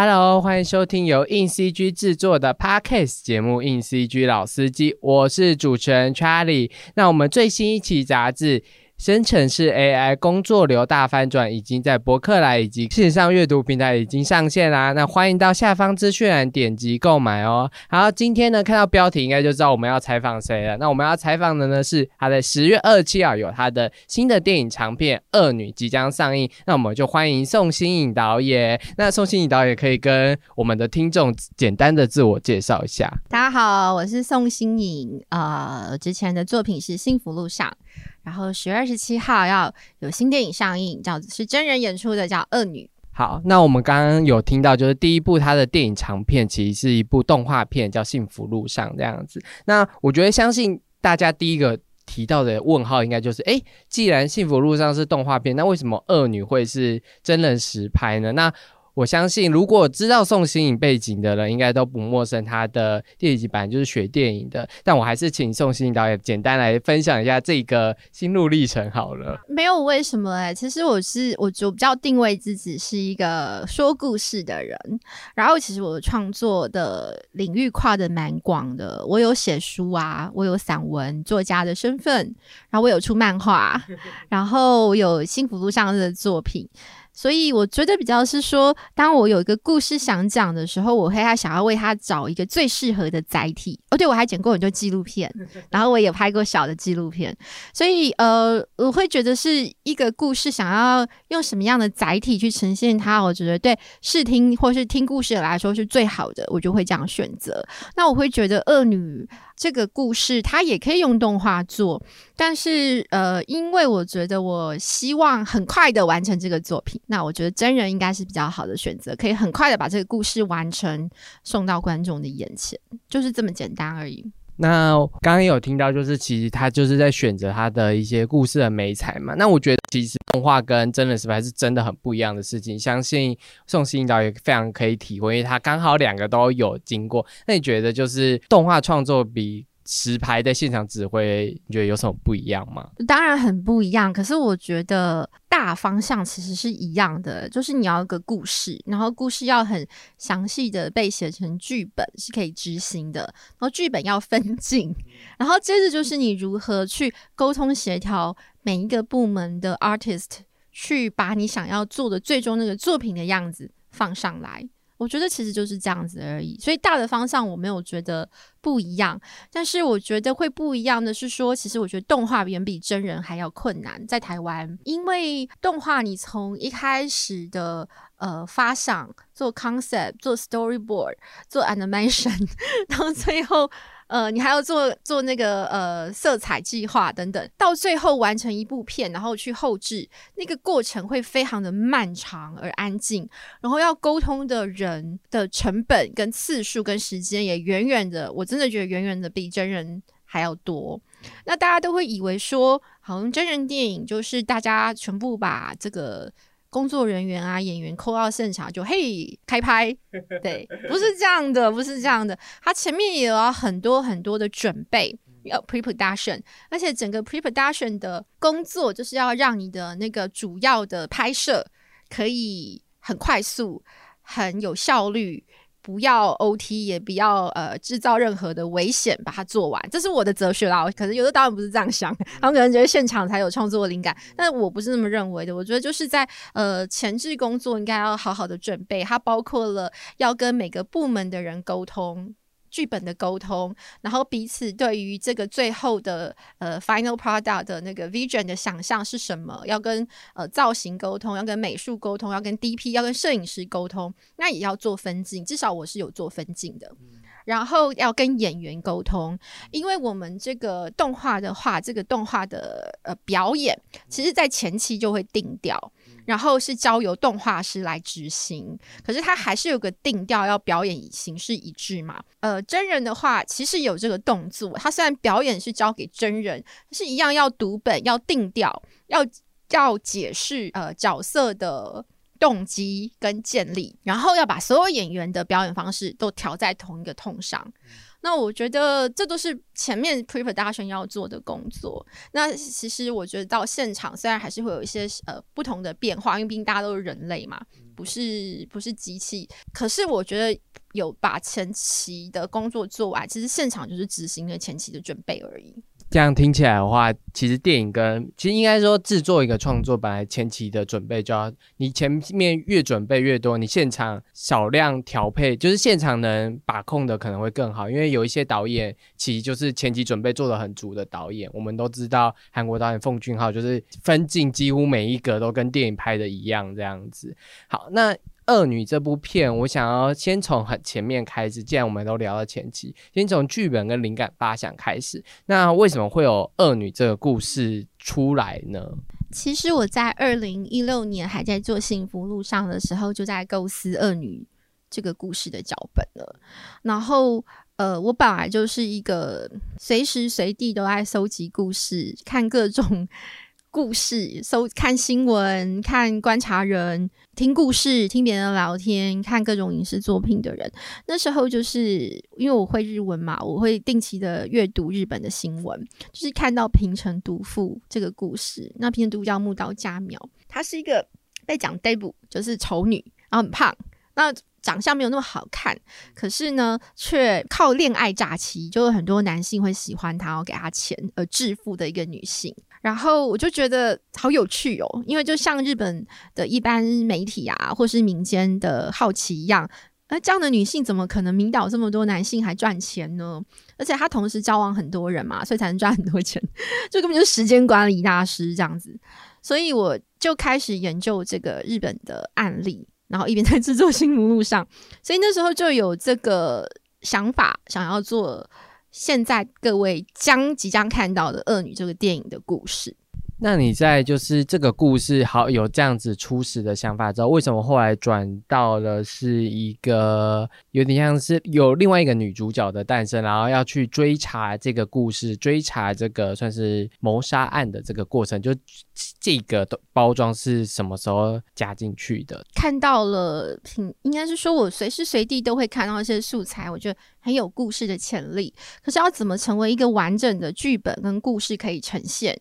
Hello，欢迎收听由硬 CG 制作的 Podcast 节目《硬 CG 老司机》，我是主持人 Charlie。那我们最新一期杂志。生成式 AI 工作流大翻转，已经在博客来以及线上阅读平台已经上线啦。那欢迎到下方资讯栏点击购买哦。好，今天呢看到标题应该就知道我们要采访谁了。那我们要采访的呢是他在十月二七号有他的新的电影长片《恶女》即将上映。那我们就欢迎宋新颖导演。那宋新颖导演可以跟我们的听众简单的自我介绍一下。大家好，我是宋新颖。呃，之前的作品是《幸福路上》。然后十月二十七号要有新电影上映，叫是真人演出的，叫《恶女》。好，那我们刚刚有听到，就是第一部他的电影长片，其实是一部动画片，叫《幸福路上》这样子。那我觉得，相信大家第一个提到的问号，应该就是：哎，既然《幸福路上》是动画片，那为什么《恶女》会是真人实拍呢？那我相信，如果知道宋新颖背景的人，应该都不陌生。他的电影版就是学电影的，但我还是请宋新颖导演简单来分享一下这个心路历程好了。没有为什么哎，其实我是我就比较定位自己是一个说故事的人，然后其实我创作的领域跨的蛮广的。我有写书啊，我有散文作家的身份，然后我有出漫画，然后我有幸福路上的作品。所以我觉得比较是说，当我有一个故事想讲的时候，我会他想要为他找一个最适合的载体。哦，对，我还剪过很多纪录片，然后我也拍过小的纪录片。所以呃，我会觉得是一个故事想要用什么样的载体去呈现它，我觉得对视听或是听故事来说是最好的，我就会这样选择。那我会觉得恶女。这个故事它也可以用动画做，但是呃，因为我觉得我希望很快的完成这个作品，那我觉得真人应该是比较好的选择，可以很快的把这个故事完成，送到观众的眼前，就是这么简单而已。那刚刚有听到，就是其实他就是在选择他的一些故事的美彩嘛。那我觉得其实动画跟真人实拍是真的很不一样的事情，相信宋新导也非常可以体会，因为他刚好两个都有经过。那你觉得就是动画创作比？实拍的现场指挥，你觉得有什么不一样吗？当然很不一样，可是我觉得大方向其实是一样的，就是你要一个故事，然后故事要很详细的被写成剧本是可以执行的，然后剧本要分镜，然后接着就是你如何去沟通协调每一个部门的 artist，去把你想要做的最终那个作品的样子放上来。我觉得其实就是这样子而已，所以大的方向我没有觉得不一样，但是我觉得会不一样的是说，其实我觉得动画远比真人还要困难，在台湾，因为动画你从一开始的呃发想、做 concept、做 storyboard、做 animation，到最后。呃，你还要做做那个呃色彩计划等等，到最后完成一部片，然后去后置，那个过程会非常的漫长而安静，然后要沟通的人的成本跟次数跟时间也远远的，我真的觉得远远的比真人还要多。那大家都会以为说，好像真人电影就是大家全部把这个。工作人员啊，演员扣到现场就嘿开拍，对，不是这样的，不是这样的，他前面也有很多很多的准备，要 pre production，而且整个 pre production 的工作就是要让你的那个主要的拍摄可以很快速、很有效率。不要 OT，也不要呃制造任何的危险，把它做完，这是我的哲学啦。可能有的导演不是这样想，他们可能觉得现场才有创作灵感，但我不是那么认为的。我觉得就是在呃前置工作应该要好好的准备，它包括了要跟每个部门的人沟通。剧本的沟通，然后彼此对于这个最后的呃 final product 的那个 vision 的想象是什么？要跟呃造型沟通，要跟美术沟通，要跟 DP，要跟摄影师沟通，那也要做分镜。至少我是有做分镜的。然后要跟演员沟通，因为我们这个动画的话，这个动画的呃表演，其实在前期就会定调。然后是交由动画师来执行，可是他还是有个定调，要表演形式一致嘛。呃，真人的话其实有这个动作，他虽然表演是交给真人，是一样要读本、要定调、要要解释呃角色的动机跟建立，然后要把所有演员的表演方式都调在同一个痛上。那我觉得这都是前面 pre production 要做的工作。那其实我觉得到现场虽然还是会有一些呃不同的变化，因为毕竟大家都是人类嘛，不是不是机器。可是我觉得有把前期的工作做完，其实现场就是执行了前期的准备而已。这样听起来的话，其实电影跟其实应该说制作一个创作，本来前期的准备就要你前面越准备越多，你现场少量调配，就是现场能把控的可能会更好。因为有一些导演其实就是前期准备做的很足的导演，我们都知道韩国导演奉俊昊就是分镜几乎每一格都跟电影拍的一样这样子。好，那。《恶女》这部片，我想要先从很前面开始。既然我们都聊到前期，先从剧本跟灵感发想开始。那为什么会有《恶女》这个故事出来呢？其实我在二零一六年还在做《幸福路上》的时候，就在构思《恶女》这个故事的脚本了。然后，呃，我本来就是一个随时随地都在搜集故事，看各种。故事搜看新闻，看观察人，听故事，听别人聊天，看各种影视作品的人。那时候就是因为我会日文嘛，我会定期的阅读日本的新闻，就是看到平成毒妇这个故事。那平成毒妇叫木刀佳苗，她是一个被讲 d e b 就是丑女，然后很胖，那长相没有那么好看，可是呢，却靠恋爱诈欺，就有很多男性会喜欢她，然后给她钱而致富的一个女性。然后我就觉得好有趣哦，因为就像日本的一般媒体啊，或是民间的好奇一样，那这样的女性怎么可能迷倒这么多男性还赚钱呢？而且她同时交往很多人嘛，所以才能赚很多钱，就根本就是时间管理大师这样子。所以我就开始研究这个日本的案例，然后一边在制作新目录上，所以那时候就有这个想法，想要做。现在各位将即将看到的《恶女》这个电影的故事。那你在就是这个故事好有这样子初始的想法之后，为什么后来转到了是一个有点像是有另外一个女主角的诞生，然后要去追查这个故事，追查这个算是谋杀案的这个过程？就这个包装是什么时候加进去的？看到了，品应该是说我随时随地都会看到一些素材，我觉得很有故事的潜力。可是要怎么成为一个完整的剧本跟故事可以呈现？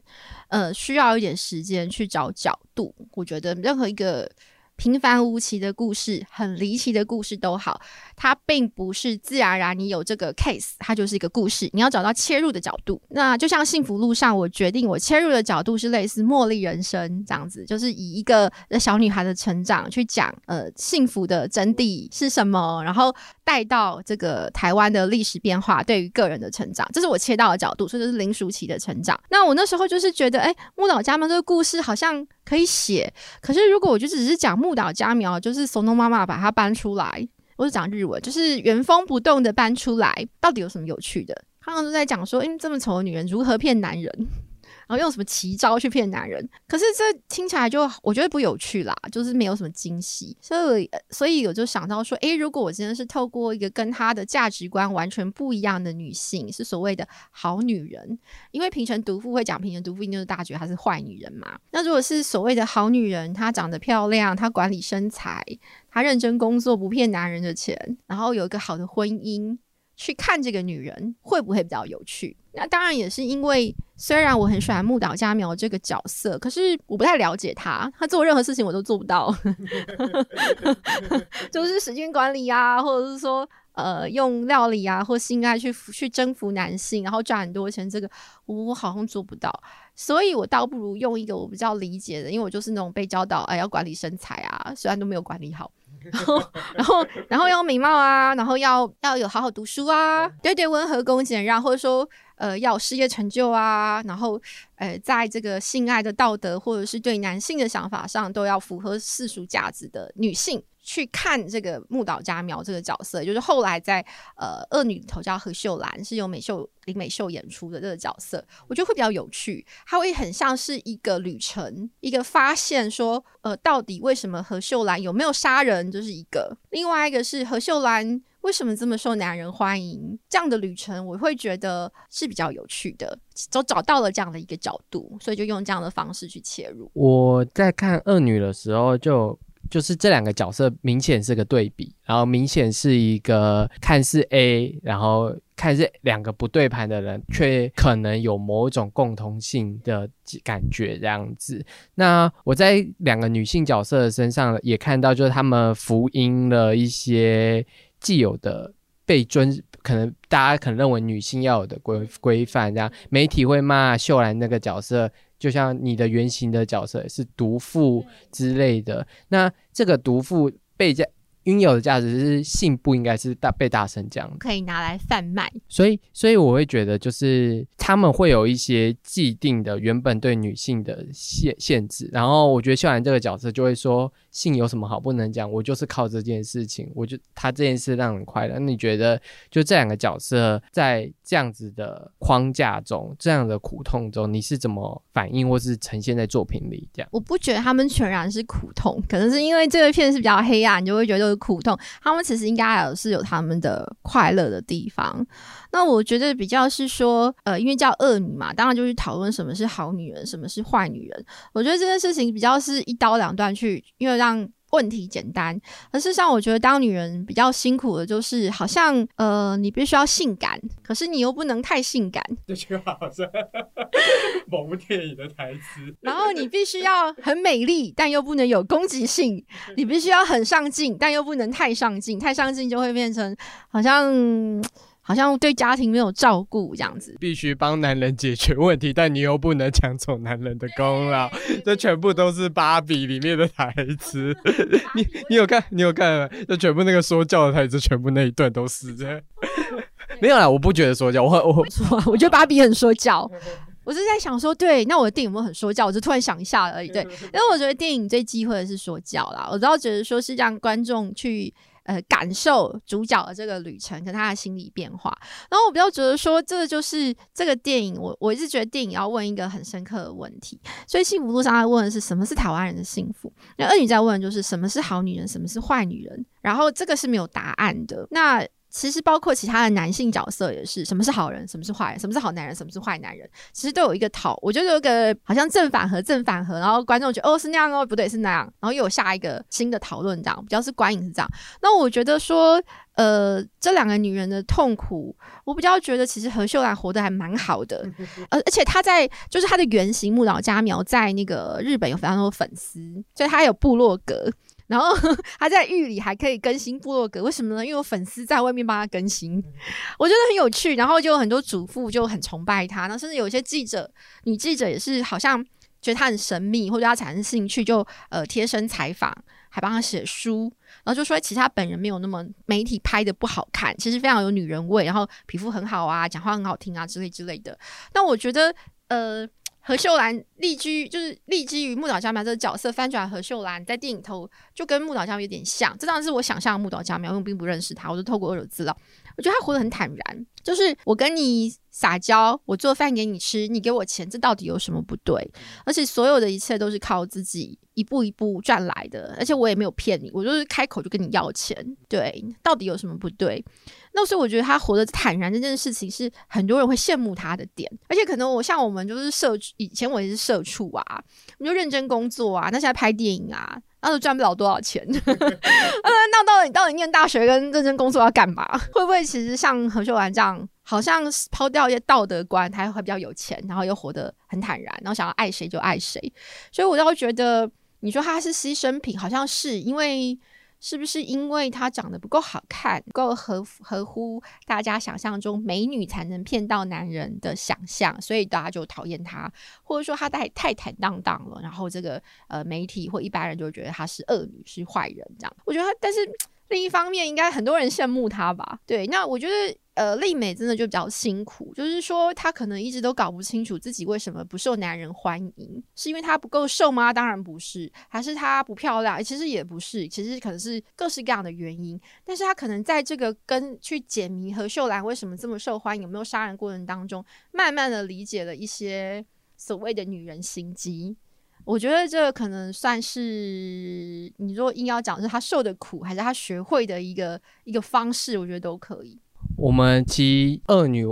呃，需要一点时间去找角度。我觉得任何一个。平凡无奇的故事，很离奇的故事都好，它并不是自然而然你有这个 case，它就是一个故事。你要找到切入的角度。那就像幸福路上，我决定我切入的角度是类似茉莉人生这样子，就是以一个小女孩的成长去讲，呃，幸福的真谛是什么，然后带到这个台湾的历史变化对于个人的成长，这是我切到的角度，所以这是林淑琪的成长。那我那时候就是觉得，哎，木岛家们这个故事好像。可以写，可是如果我就只是讲木误导佳苗，就是松东妈妈把它搬出来，我是讲日文，就是原封不动的搬出来，到底有什么有趣的？刚刚都在讲说，哎，这么丑的女人如何骗男人？然后用什么奇招去骗男人？可是这听起来就我觉得不有趣啦，就是没有什么惊喜。所以，所以我就想到说，诶，如果我真的是透过一个跟她的价值观完全不一样的女性，是所谓的好女人，因为平成毒妇会讲平成毒妇，一定是大觉她是坏女人嘛。那如果是所谓的好女人，她长得漂亮，她管理身材，她认真工作，不骗男人的钱，然后有一个好的婚姻。去看这个女人会不会比较有趣？那当然也是因为，虽然我很喜欢木岛佳苗这个角色，可是我不太了解她，她做任何事情我都做不到，就是时间管理啊，或者是说呃用料理啊或性爱去去征服男性，然后赚很多钱，这个我好像做不到，所以我倒不如用一个我比较理解的，因为我就是那种被教导哎要管理身材啊，虽然都没有管理好。然后，然后，然后要美貌啊，然后要要有好好读书啊，对对，温和恭俭让，或者说呃要事业成就啊，然后呃在这个性爱的道德或者是对男性的想法上都要符合世俗价值的女性。去看这个木岛佳苗这个角色，就是后来在呃恶女头叫何秀兰，是由美秀林美秀演出的这个角色，我觉得会比较有趣，它会很像是一个旅程，一个发现说，呃，到底为什么何秀兰有没有杀人，就是一个；另外一个是何秀兰为什么这么受男人欢迎，这样的旅程我会觉得是比较有趣的，都找到了这样的一个角度，所以就用这样的方式去切入。我在看恶女的时候就。就是这两个角色明显是个对比，然后明显是一个看似 A，然后看似两个不对盘的人，却可能有某种共同性的感觉这样子。那我在两个女性角色身上也看到，就是他们福音了一些既有的被尊，可能大家可能认为女性要有的规规范，这样媒体会骂秀兰那个角色。就像你的原型的角色是毒妇之类的，那这个毒妇被在。拥有的价值是性不应该是大被大声讲，可以拿来贩卖。所以，所以我会觉得，就是他们会有一些既定的原本对女性的限限制。然后，我觉得秀兰这个角色就会说，性有什么好不能讲？我就是靠这件事情，我就他这件事让人快乐。那你觉得，就这两个角色在这样子的框架中，这样的苦痛中，你是怎么反应，或是呈现在作品里？这样，我不觉得他们全然是苦痛，可能是因为这个片是比较黑暗，你就会觉得。苦痛，他们其实应该有是有他们的快乐的地方。那我觉得比较是说，呃，因为叫恶女嘛，当然就是讨论什么是好女人，什么是坏女人。我觉得这件事情比较是一刀两断去，因为让。问题简单，而事实上，我觉得当女人比较辛苦的，就是好像呃，你必须要性感，可是你又不能太性感。这句话好像 某部电影的台词。然后你必须要很美丽，但又不能有攻击性；你必须要很上进，但又不能太上进。太上进就会变成好像。好像对家庭没有照顾这样子，必须帮男人解决问题，但你又不能抢走男人的功劳，这全部都是芭比里面的台词。你你有看？你有看？就全部那个说教的台词，全部那一段都是这。没有啦，我不觉得说教，我我说，我觉得芭比很说教。我是在想说，对，那我的电影有没有很说教？我就突然想一下而已。对，因为我觉得电影最忌讳的是说教啦。我知道，觉得说是让观众去。呃，感受主角的这个旅程跟他的心理变化，然后我比较觉得说，这就是这个电影，我我一直觉得电影要问一个很深刻的问题。所以幸福路上他问的是什么是台湾人的幸福，那恶女在问就是什么是好女人，什么是坏女人，然后这个是没有答案的。那其实包括其他的男性角色也是，什么是好人，什么是坏人，什么是好男人，什么是坏男人，其实都有一个讨，我觉得有个好像正反合，正反合，然后观众觉得哦是那样哦，不对是那样，然后又有下一个新的讨论这样，比较是观影是这样。那我觉得说，呃，这两个女人的痛苦，我比较觉得其实何秀兰活得还蛮好的，而而且她在就是她的原型木岛佳苗在那个日本有非常多粉丝，所以她有部落格。然后 他在狱里还可以更新部落格，为什么呢？因为有粉丝在外面帮他更新，我觉得很有趣。然后就有很多主妇就很崇拜他，然后甚至有些记者、女记者也是好像觉得他很神秘，或者他产生兴趣，就呃贴身采访，还帮他写书，然后就说其实他本人没有那么媒体拍的不好看，其实非常有女人味，然后皮肤很好啊，讲话很好听啊之类之类的。那我觉得呃。何秀兰立居就是立基于木岛佳苗这个角色翻转何秀兰在电影头就跟木岛佳苗有点像，这当然是我想象的木岛佳苗，因为我并不认识他，我就透过二手资料，我觉得他活得很坦然，就是我跟你撒娇，我做饭给你吃，你给我钱，这到底有什么不对？而且所有的一切都是靠自己一步一步赚来的，而且我也没有骗你，我就是开口就跟你要钱，对，到底有什么不对？那所以我觉得他活得坦然这件事情是很多人会羡慕他的点，而且可能我像我们就是社以前我也是社畜啊，我们就认真工作啊，那现在拍电影啊，那都赚不了多少钱。那到底到底念大学跟认真工作要干嘛？会不会其实像何秀兰这样，好像抛掉一些道德观，他还会比较有钱，然后又活得很坦然，然后想要爱谁就爱谁。所以我倒觉得，你说他是牺牲品，好像是因为。是不是因为她长得不够好看，不够合合乎大家想象中美女才能骗到男人的想象，所以大家就讨厌她，或者说她太太坦荡荡了，然后这个呃媒体或一般人就觉得她是恶女，是坏人这样。我觉得他，但是另一方面，应该很多人羡慕她吧？对，那我觉得。呃，丽美真的就比较辛苦，就是说她可能一直都搞不清楚自己为什么不受男人欢迎，是因为她不够瘦吗？当然不是，还是她不漂亮？其实也不是，其实可能是各式各样的原因。但是她可能在这个跟去解谜何秀兰为什么这么受欢迎，有没有杀人过程当中，慢慢的理解了一些所谓的女人心机。我觉得这可能算是你如果硬要讲是她受的苦，还是她学会的一个一个方式，我觉得都可以。我们其二女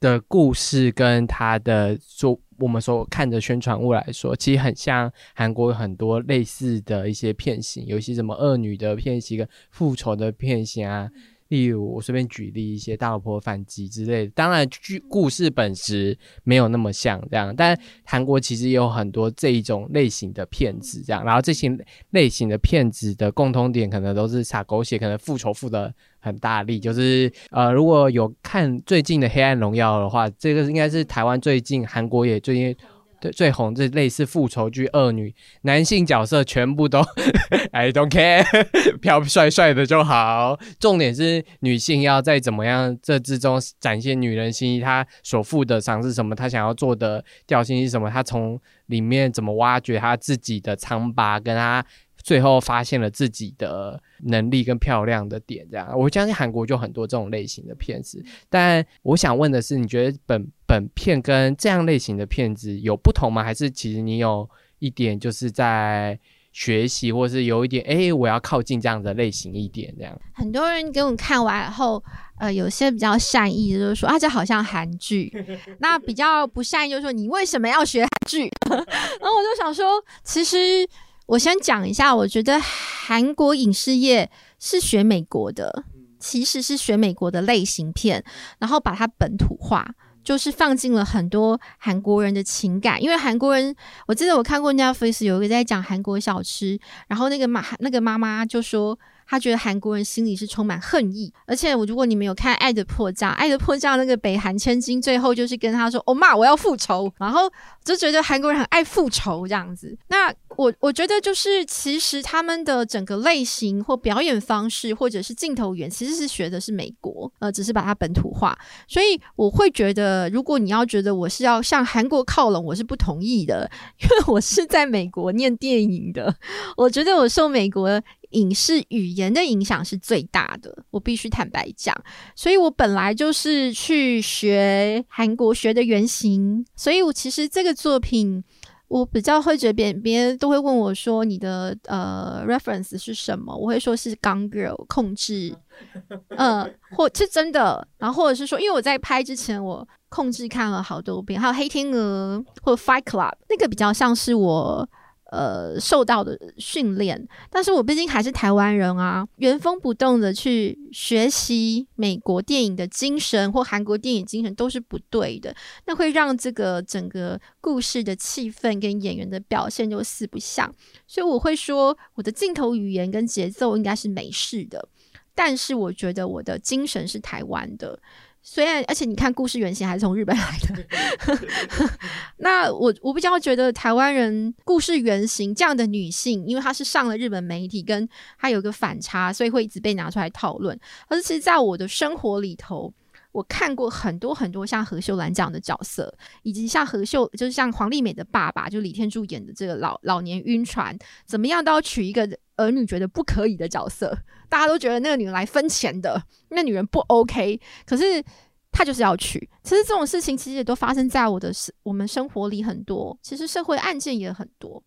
的故事跟她的说，我们所看的宣传物来说，其实很像韩国很多类似的一些片型，有一些什么恶女的片型跟复仇的片型啊。例如，我随便举例一些大老婆反击之类的。当然，剧故事本质没有那么像这样，但韩国其实也有很多这一种类型的片子这样。然后这些类型的片子的共通点，可能都是撒狗血，可能复仇复的很大力。就是呃，如果有看最近的《黑暗荣耀》的话，这个应该是台湾最近，韩国也最近。对，最红这类似复仇剧，恶女男性角色全部都 I don't care，漂帅帅的就好。重点是女性要在怎么样这之中展现女人心，她所负的伤是什么，她想要做的调性是什么，她从里面怎么挖掘她自己的疮疤，跟她。最后发现了自己的能力跟漂亮的点，这样我相信韩国就很多这种类型的片子。但我想问的是，你觉得本本片跟这样类型的片子有不同吗？还是其实你有一点就是在学习，或是有一点哎，我要靠近这样的类型一点这样？很多人给我看完后，呃，有些比较善意的就是说啊，这好像韩剧。那比较不善意就是说，你为什么要学韩剧？然后我就想说，其实。我先讲一下，我觉得韩国影视业是学美国的，其实是学美国的类型片，然后把它本土化，就是放进了很多韩国人的情感。因为韩国人，我记得我看过 Netflix 有一个在讲韩国小吃，然后那个妈那个妈妈就说。他觉得韩国人心里是充满恨意，而且我如果你们有看《爱的迫降》，《爱的迫降》那个北韩千金最后就是跟他说：“哦妈，我要复仇。”然后就觉得韩国人很爱复仇这样子。那我我觉得就是其实他们的整个类型或表演方式或者是镜头语言其实是学的是美国，呃，只是把它本土化。所以我会觉得，如果你要觉得我是要向韩国靠拢，我是不同意的，因为我是在美国念电影的，我觉得我受美国。影视语言的影响是最大的，我必须坦白讲。所以我本来就是去学韩国学的原型，所以我其实这个作品，我比较会觉得别人别人都会问我说你的呃 reference 是什么，我会说是《Gun Girl》控制，嗯，或是真的，然后或者是说，因为我在拍之前我控制看了好多遍，还有《黑天鹅》或者《Fight Club》，那个比较像是我。呃，受到的训练，但是我毕竟还是台湾人啊，原封不动的去学习美国电影的精神或韩国电影精神都是不对的，那会让这个整个故事的气氛跟演员的表现就四不像，所以我会说我的镜头语言跟节奏应该是美式的，但是我觉得我的精神是台湾的。虽然，而且你看，故事原型还是从日本来的。那我我比较觉得台湾人故事原型这样的女性，因为她是上了日本媒体，跟她有个反差，所以会一直被拿出来讨论。而是其实，在我的生活里头，我看过很多很多像何秀兰这样的角色，以及像何秀，就是像黄丽美的爸爸，就李天柱演的这个老老年晕船，怎么样都要娶一个儿女觉得不可以的角色。大家都觉得那个女人来分钱的，那女人不 OK，可是她就是要娶。其实这种事情其实也都发生在我的生我们生活里很多，其实社会案件也很多。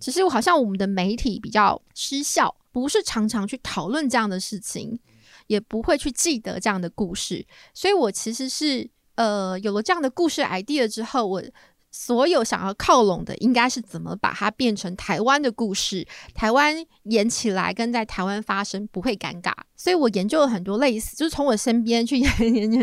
只是好像我们的媒体比较失效，不是常常去讨论这样的事情，也不会去记得这样的故事。所以我其实是呃有了这样的故事 idea 之后，我。所有想要靠拢的，应该是怎么把它变成台湾的故事，台湾演起来跟在台湾发生不会尴尬。所以我研究了很多类似，就是从我身边去 研研究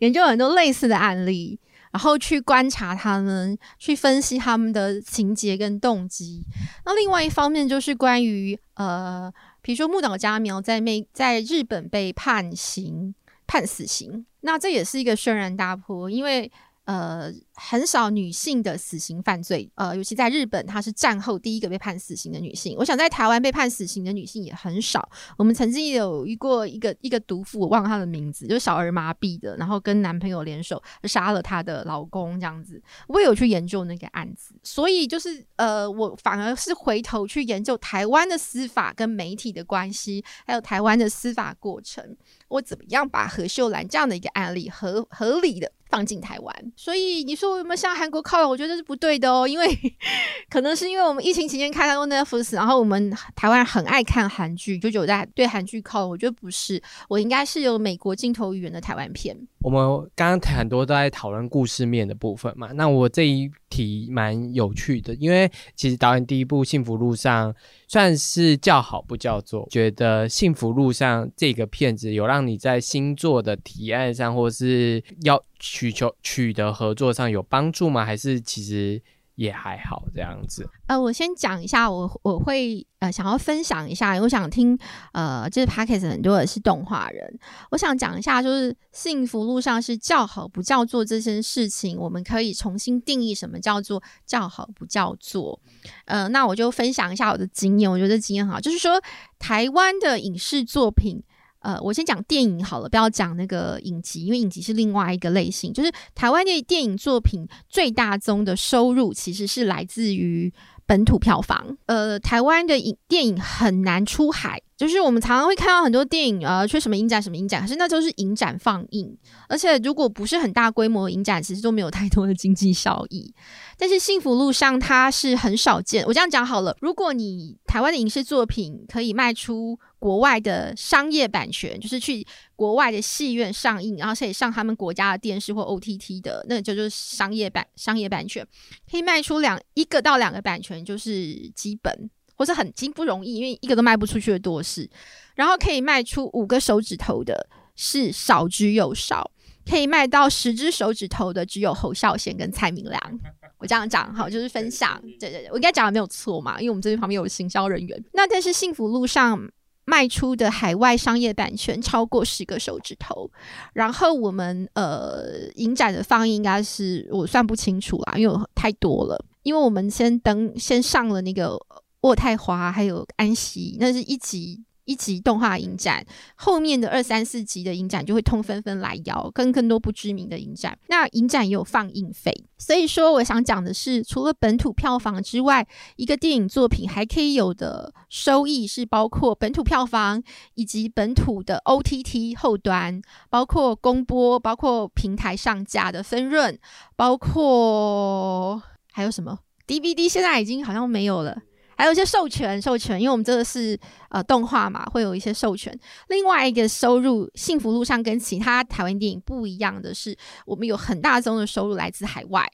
研究很多类似的案例，然后去观察他们，去分析他们的情节跟动机。那另外一方面就是关于呃，比如说木岛佳苗在美在日本被判刑判死刑，那这也是一个轩然大波，因为。呃，很少女性的死刑犯罪，呃，尤其在日本，她是战后第一个被判死刑的女性。我想在台湾被判死刑的女性也很少。我们曾经有遇过一个一个毒妇，我忘了她的名字，就是小儿麻痹的，然后跟男朋友联手杀了她的老公这样子。我有去研究那个案子，所以就是呃，我反而是回头去研究台湾的司法跟媒体的关系，还有台湾的司法过程，我怎么样把何秀兰这样的一个案例合合理的。放进台湾，所以你说我有没有向韩国靠拢？我觉得是不对的哦，因为 可能是因为我们疫情期间开了 Netflix，然后我们台湾人很爱看韩剧，就有在对韩剧靠拢。我觉得不是，我应该是有美国镜头语言的台湾片。我们刚刚很多都在讨论故事面的部分嘛，那我这一题蛮有趣的，因为其实导演第一部《幸福路上》算是叫好不叫座，觉得《幸福路上》这个片子有让你在星座的提案上，或是要取求取得合作上有帮助吗？还是其实？也还好这样子。呃，我先讲一下，我我会呃想要分享一下，我想听呃，就是 p a c k e s 很多人是动画人，我想讲一下，就是幸福路上是叫好不叫做这件事情，我们可以重新定义什么叫做叫好不叫做。呃，那我就分享一下我的经验，我觉得经验很好，就是说台湾的影视作品。呃，我先讲电影好了，不要讲那个影集，因为影集是另外一个类型。就是台湾的电影作品最大宗的收入其实是来自于本土票房。呃，台湾的影电影很难出海，就是我们常常会看到很多电影呃，去什么影展什么影展，可是那都是影展放映，而且如果不是很大规模影展，其实都没有太多的经济效益。但是幸福路上它是很少见，我这样讲好了，如果你台湾的影视作品可以卖出。国外的商业版权，就是去国外的戏院上映，然后可以上他们国家的电视或 OTT 的，那就就是商业版商业版权，可以卖出两一个到两个版权，就是基本或是很经不容易，因为一个都卖不出去的多是。然后可以卖出五个手指头的，是少之又少；可以卖到十只手指头的，只有侯孝贤跟蔡明亮。我这样讲好，就是分享，对对对，我应该讲的没有错嘛，因为我们这边旁边有行销人员。那但是幸福路上。卖出的海外商业版权超过十个手指头，然后我们呃影展的放映应该是我算不清楚啦，因为太多了。因为我们先登先上了那个渥太华还有安息，那是一集。一集动画影展，后面的二三四集的影展就会通纷纷来邀，跟更多不知名的影展。那影展也有放映费，所以说我想讲的是，除了本土票房之外，一个电影作品还可以有的收益是包括本土票房，以及本土的 OTT 后端，包括公播，包括平台上架的分润，包括还有什么 DVD，现在已经好像没有了。还有一些授权，授权，因为我们这个是呃动画嘛，会有一些授权。另外一个收入，幸福路上跟其他台湾电影不一样的是，我们有很大宗的收入来自海外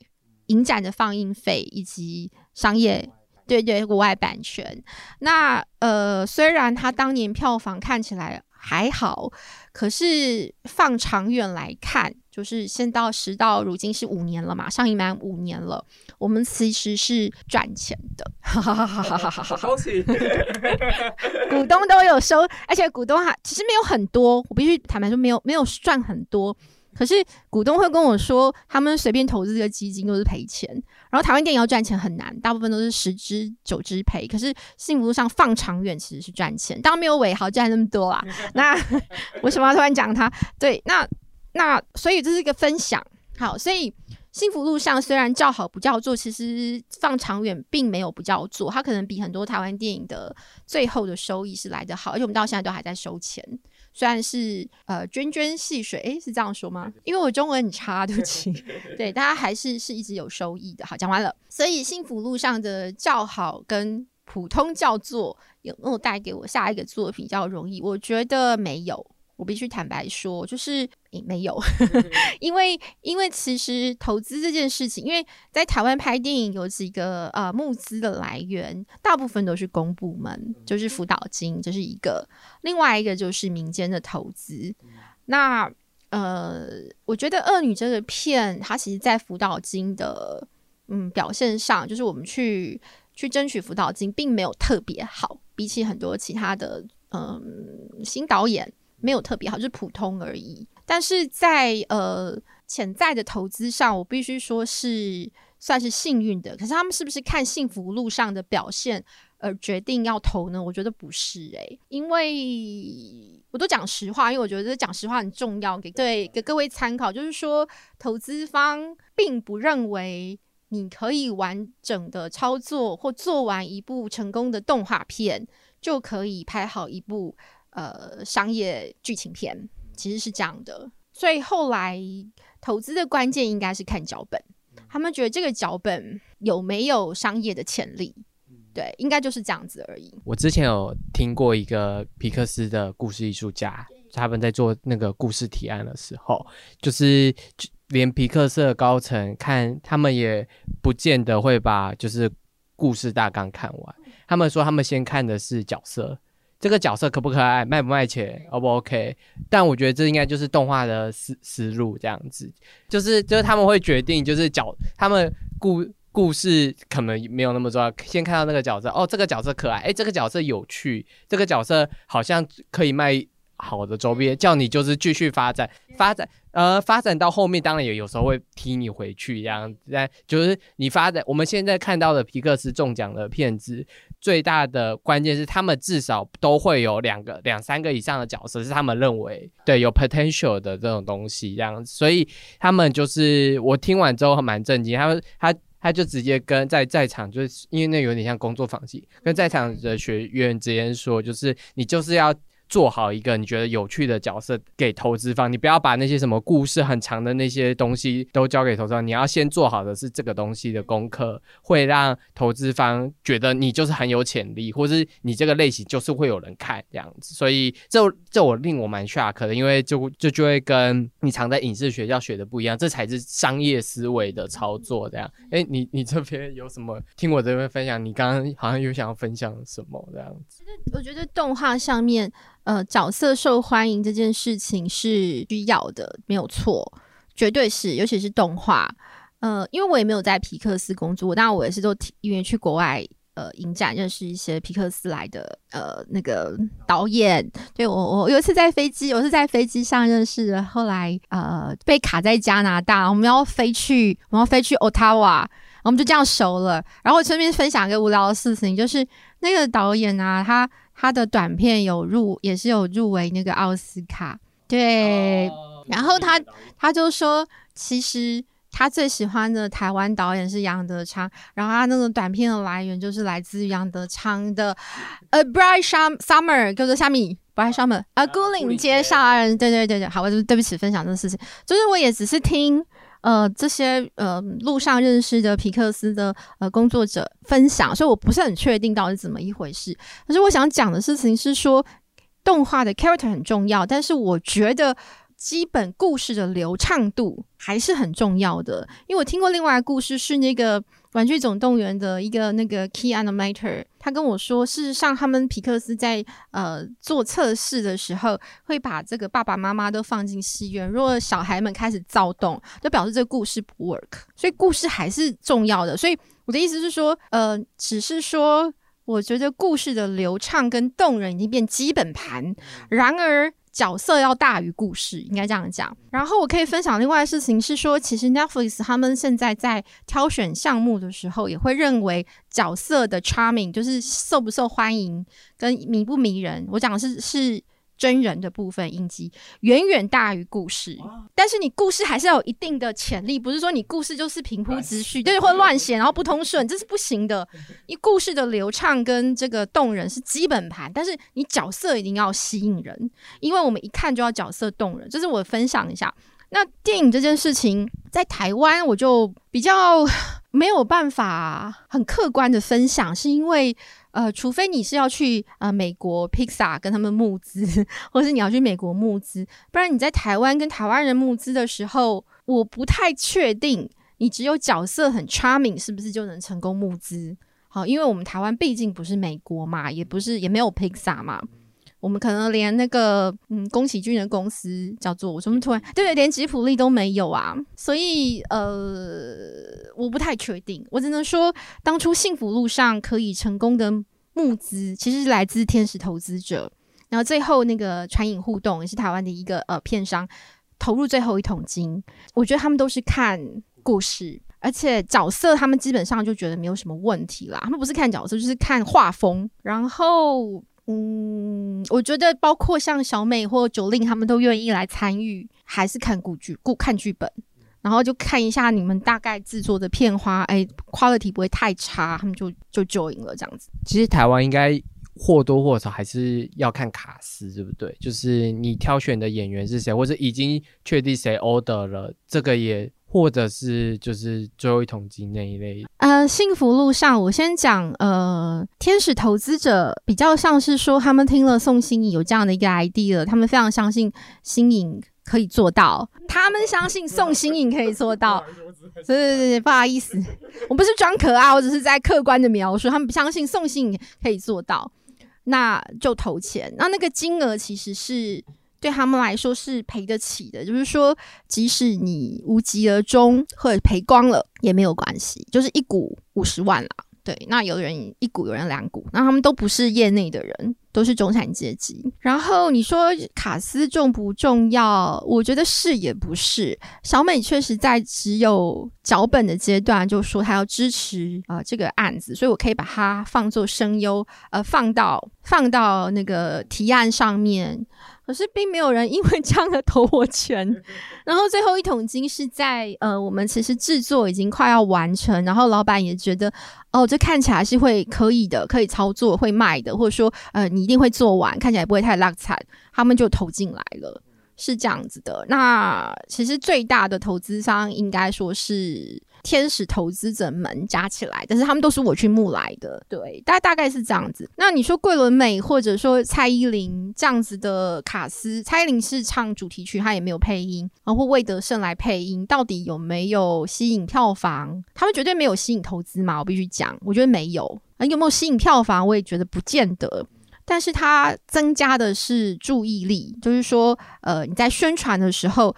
影展的放映费以及商业，对对，国外版权。那呃，虽然它当年票房看起来还好，可是放长远来看。就是现到时到如今是五年了嘛，上映满五年了，我们其实是赚钱的，收起，股东都有收，而且股东还其实没有很多，我必须坦白说没有没有赚很多，可是股东会跟我说，他们随便投资这个基金都是赔钱，然后台湾电影要赚钱很难，大部分都是十支九支赔，可是幸福上放长远其实是赚钱，当然没有伟豪赚那么多啦。那 为什么要突然讲他？对，那。那所以这是一个分享，好，所以幸福路上虽然叫好不叫座，其实放长远并没有不叫座，它可能比很多台湾电影的最后的收益是来得好，而且我们到现在都还在收钱，虽然是呃涓涓细水，诶，是这样说吗？因为我中文很差，对不起，对，大家还是是一直有收益的。好，讲完了，所以幸福路上的叫好跟普通叫座有没有带给我下一个作品叫容易？我觉得没有。我必须坦白说，就是没有，因为因为其实投资这件事情，因为在台湾拍电影有几个呃募资的来源，大部分都是公部门，就是辅导金，这是一个；另外一个就是民间的投资。那呃，我觉得《恶女》这个片，它其实在辅导金的嗯表现上，就是我们去去争取辅导金，并没有特别好，比起很多其他的嗯新导演。没有特别好，就是普通而已。但是在呃潜在的投资上，我必须说是算是幸运的。可是他们是不是看幸福路上的表现而决定要投呢？我觉得不是诶，因为我都讲实话，因为我觉得讲实话很重要，给对给各位参考。就是说，投资方并不认为你可以完整的操作或做完一部成功的动画片，就可以拍好一部。呃，商业剧情片其实是这样的，所以后来投资的关键应该是看脚本，他们觉得这个脚本有没有商业的潜力，对，应该就是这样子而已。我之前有听过一个皮克斯的故事艺术家，他们在做那个故事提案的时候，就是连皮克斯的高层看他们也不见得会把就是故事大纲看完，他们说他们先看的是角色。这个角色可不可爱，卖不卖钱，O 不 OK？但我觉得这应该就是动画的思思路，这样子，就是就是他们会决定，就是角他们故故事可能没有那么重要，先看到那个角色，哦，这个角色可爱，哎，这个角色有趣，这个角色好像可以卖好的周边，叫你就是继续发展，发展，呃，发展到后面，当然也有时候会踢你回去，这样，但就是你发展，我们现在看到的皮克斯中奖的片子。最大的关键是，他们至少都会有两个、两三个以上的角色，是他们认为对有 potential 的这种东西，这样，所以他们就是我听完之后蛮震惊，他们他他就直接跟在在场，就是因为那有点像工作坊系，跟在场的学员直接说，就是你就是要。做好一个你觉得有趣的角色给投资方，你不要把那些什么故事很长的那些东西都交给投资方，你要先做好的是这个东西的功课，会让投资方觉得你就是很有潜力，或是你这个类型就是会有人看这样子。所以这这我令我蛮 shock 的，因为就就就会跟你常在影视学校学的不一样，这才是商业思维的操作这样。哎，你你这边有什么听我这边分享？你刚刚好像有想要分享什么这样子？我觉得动画上面。呃，角色受欢迎这件事情是需要的，没有错，绝对是，尤其是动画。呃，因为我也没有在皮克斯工作，当然我也是都因为去国外呃影展认识一些皮克斯来的呃那个导演。对我，我有一次在飞机，我是在飞机上认识的，后来呃被卡在加拿大，我们要飞去，我们要飞去 Ottawa，我们就这样熟了。然后我顺便分享一个无聊的事情，就是那个导演啊，他。他的短片有入，也是有入围那个奥斯卡，对。然后他他就说，其实他最喜欢的台湾导演是杨德昌，然后他那个短片的来源就是来自于杨德昌的《A Bright Summer》，叫做虾米《Bright Summer》啊，孤岭街。杀人，对对对对，好，我就对不起分享这个事情，就是我也只是听。呃，这些呃路上认识的皮克斯的呃工作者分享，所以我不是很确定到底怎么一回事。可是我想讲的事情是说，动画的 character 很重要，但是我觉得。基本故事的流畅度还是很重要的，因为我听过另外一个故事，是那个《玩具总动员》的一个那个 key animator，他跟我说，事实上他们皮克斯在呃做测试的时候，会把这个爸爸妈妈都放进戏院，如果小孩们开始躁动，就表示这个故事不 work，所以故事还是重要的。所以我的意思是说，呃，只是说，我觉得故事的流畅跟动人已经变基本盘，然而。角色要大于故事，应该这样讲。然后我可以分享另外的事情是说，其实 Netflix 他们现在在挑选项目的时候，也会认为角色的 charming 就是受不受欢迎跟迷不迷人。我讲的是是。真人的部分应激远远大于故事，但是你故事还是要有一定的潜力，不是说你故事就是平铺直叙，对，会乱写，然后不通顺，这是不行的。你故事的流畅跟这个动人是基本盘，但是你角色一定要吸引人，因为我们一看就要角色动人。这是我分享一下。那电影这件事情，在台湾我就比较没有办法很客观的分享，是因为。呃，除非你是要去呃美国 Pixar 跟他们募资，或是你要去美国募资，不然你在台湾跟台湾人募资的时候，我不太确定你只有角色很 charming 是不是就能成功募资。好，因为我们台湾毕竟不是美国嘛，也不是也没有 Pixar 嘛，我们可能连那个嗯宫崎骏的公司叫做我什么突然对对，连吉普力都没有啊，所以呃。我不太确定，我只能说，当初幸福路上可以成功的募资，其实是来自天使投资者。然后最后那个传影互动也是台湾的一个呃片商投入最后一桶金。我觉得他们都是看故事，而且角色他们基本上就觉得没有什么问题啦。他们不是看角色，就是看画风。然后嗯，我觉得包括像小美或九令他们都愿意来参与，还是看故剧、故看剧本。然后就看一下你们大概制作的片花，哎，quality 不会太差，他们就就 join 了这样子。其实台湾应该或多或少还是要看卡司，对不对？就是你挑选的演员是谁，或者已经确定谁 order 了，这个也或者是就是最后一桶金那一类。呃，幸福路上，我先讲，呃，天使投资者比较像是说，他们听了宋新颖有这样的一个 idea，他们非常相信新颖。可以做到，他们相信宋新颖可以做到。对对对对，不好意思，我不是装可爱，我只是在客观的描述，他们不相信宋新颖可以做到，那就投钱。那那个金额其实是对他们来说是赔得起的，就是说，即使你无疾而终或者赔光了也没有关系，就是一股五十万啦。对，那有人一股，有人两股，那他们都不是业内的人，都是中产阶级。然后你说卡斯重不重要？我觉得是也不是。小美确实在只有脚本的阶段就说她要支持啊这个案子，所以我可以把它放作声优，呃，放到放到那个提案上面。可是并没有人因为这样的投我钱，然后最后一桶金是在呃，我们其实制作已经快要完成，然后老板也觉得哦，这看起来是会可以的，可以操作，会卖的，或者说呃，你一定会做完，看起来不会太烂惨，他们就投进来了。是这样子的，那其实最大的投资商应该说是天使投资者们加起来，但是他们都是我去募来的，对，大大概是这样子。那你说桂纶镁或者说蔡依林这样子的卡司，蔡依林是唱主题曲，她也没有配音，然后魏德胜来配音，到底有没有吸引票房？他们绝对没有吸引投资嘛，我必须讲，我觉得没有。有没有吸引票房？我也觉得不见得。但是它增加的是注意力，就是说，呃，你在宣传的时候。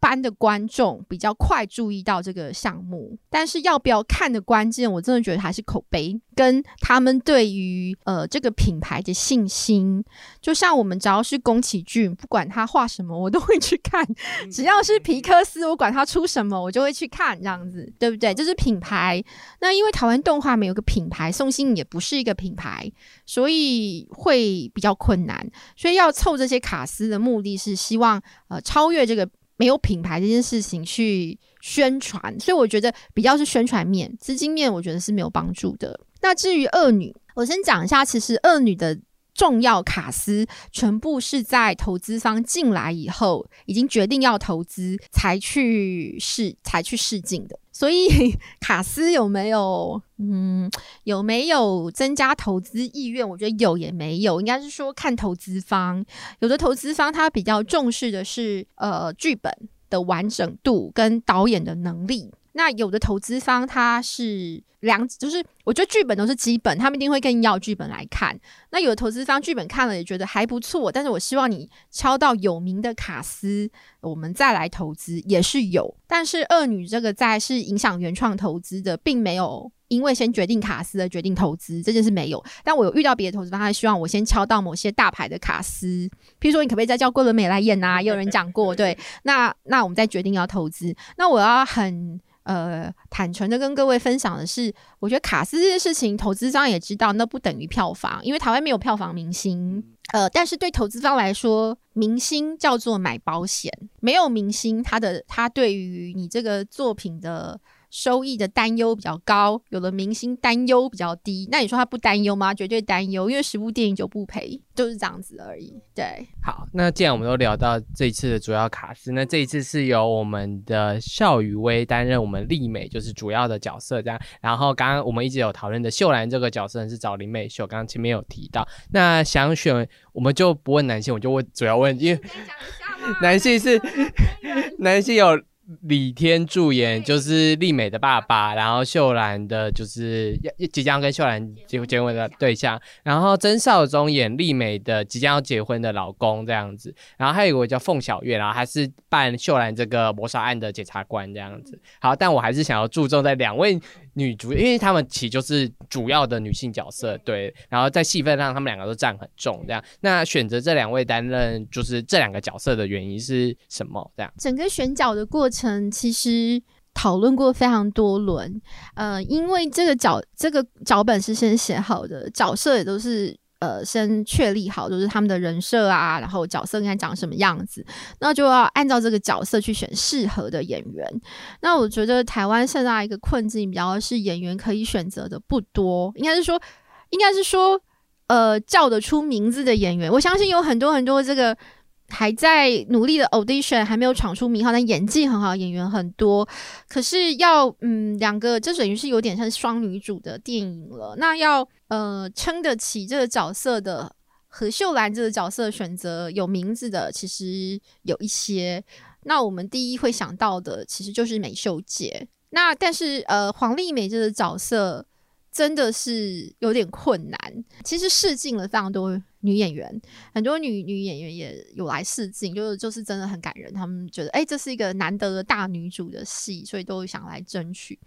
班的观众比较快注意到这个项目，但是要不要看的关键，我真的觉得还是口碑跟他们对于呃这个品牌的信心。就像我们只要是宫崎骏，不管他画什么，我都会去看；只要是皮克斯，我管他出什么，我就会去看，这样子对不对？这是品牌。那因为台湾动画没有个品牌，宋星也不是一个品牌，所以会比较困难。所以要凑这些卡司的目的是希望呃超越这个。没有品牌这件事情去宣传，所以我觉得比较是宣传面，资金面我觉得是没有帮助的。那至于恶女，我先讲一下，其实恶女的。重要卡司全部是在投资方进来以后，已经决定要投资才去试才去试镜的。所以 卡斯有没有嗯有没有增加投资意愿？我觉得有也没有，应该是说看投资方。有的投资方他比较重视的是呃剧本的完整度跟导演的能力。那有的投资方他是两，就是我觉得剧本都是基本，他们一定会跟要剧本来看。那有的投资方剧本看了也觉得还不错，但是我希望你敲到有名的卡司，我们再来投资也是有。但是二女这个在是影响原创投资的，并没有因为先决定卡司而决定投资这件事没有。但我有遇到别的投资方，他希望我先敲到某些大牌的卡司，譬如说你可不可以再叫郭伦美来演啊？也有人讲过，对，那那我们再决定要投资。那我要很。呃，坦诚的跟各位分享的是，我觉得卡斯这件事情，投资商也知道，那不等于票房，因为台湾没有票房明星。呃，但是对投资方来说，明星叫做买保险，没有明星，他的他对于你这个作品的。收益的担忧比较高，有的明星担忧比较低。那你说他不担忧吗？绝对担忧，因为十部电影就不赔，就是这样子而已。对，好，那既然我们都聊到这一次的主要卡司，那这一次是由我们的邵雨薇担任我们丽美就是主要的角色，这样。然后刚刚我们一直有讨论的秀兰这个角色是找林美秀，刚刚前面有提到。那想选我们就不问男性，我就问主要问，因为 男性是 男性有。李天柱演就是丽美的爸爸，然后秀兰的就是要即将跟秀兰结结婚的对象，然后曾少宗演丽美的即将要结婚的老公这样子，然后还有一个叫凤小月，然后还是扮秀兰这个谋杀案的检察官这样子。好，但我还是想要注重在两位。女主，因为他们其实就是主要的女性角色，对，然后在戏份上他们两个都占很重，这样。那选择这两位担任就是这两个角色的原因是什么？这样，整个选角的过程其实讨论过非常多轮，呃，因为这个脚这个脚本是先写好的，角色也都是。呃，先确立好就是他们的人设啊，然后角色应该长什么样子，那就要按照这个角色去选适合的演员。那我觉得台湾现在一个困境，比较是演员可以选择的不多，应该是说，应该是说，呃，叫得出名字的演员，我相信有很多很多这个。还在努力的 audition，还没有闯出名号，但演技很好的演员很多。可是要嗯，两个这等于是有点像双女主的电影了。那要呃撑得起这个角色的何秀兰这个角色选择有名字的，其实有一些。那我们第一会想到的，其实就是美秀姐。那但是呃，黄丽美这个角色真的是有点困难。其实试镜了非常多女演员，很多女女演员也有来试镜，就是就是真的很感人。他们觉得，哎，这是一个难得的大女主的戏，所以都想来争取。